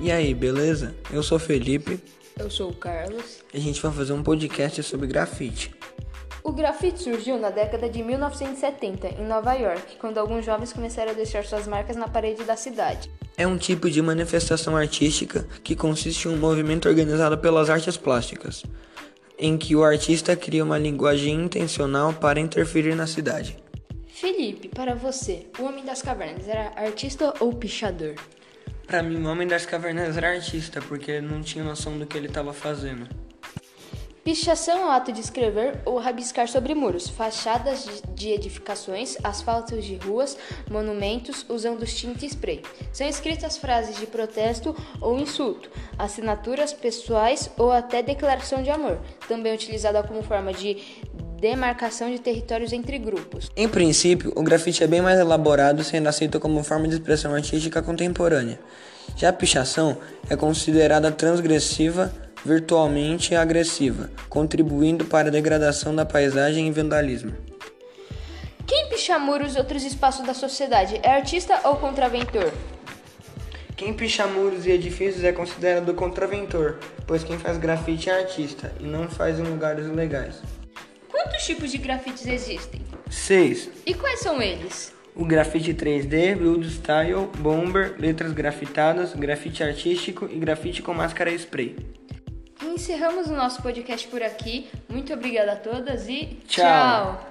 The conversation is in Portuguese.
E aí, beleza? Eu sou Felipe Eu sou o Carlos. e a gente vai fazer um podcast sobre grafite. O grafite surgiu na década de 1970 em Nova York, quando alguns jovens começaram a deixar suas marcas na parede da cidade. É um tipo de manifestação artística que consiste em um movimento organizado pelas artes plásticas, em que o artista cria uma linguagem intencional para interferir na cidade. Felipe, para você, o Homem das Cavernas era artista ou pichador? Para mim, o Homem das Cavernas era artista porque não tinha noção do que ele estava fazendo. Pichação é o ato de escrever ou rabiscar sobre muros, fachadas de edificações, asfaltos de ruas, monumentos, usando tinta e spray. São escritas frases de protesto ou insulto, assinaturas pessoais ou até declaração de amor, também utilizada como forma de demarcação de territórios entre grupos. Em princípio, o grafite é bem mais elaborado, sendo aceito como forma de expressão artística contemporânea. Já a pichação é considerada transgressiva, virtualmente agressiva, contribuindo para a degradação da paisagem e vandalismo. Quem picha muros e outros espaços da sociedade é artista ou contraventor? Quem picha muros e edifícios é considerado contraventor, pois quem faz grafite é artista e não faz em lugares ilegais. Quantos tipos de grafites existem? 6. E quais são eles? O grafite 3D, build style, bomber, letras grafitadas, grafite artístico e grafite com máscara e spray. Encerramos o nosso podcast por aqui. Muito obrigada a todas e Tchau. tchau.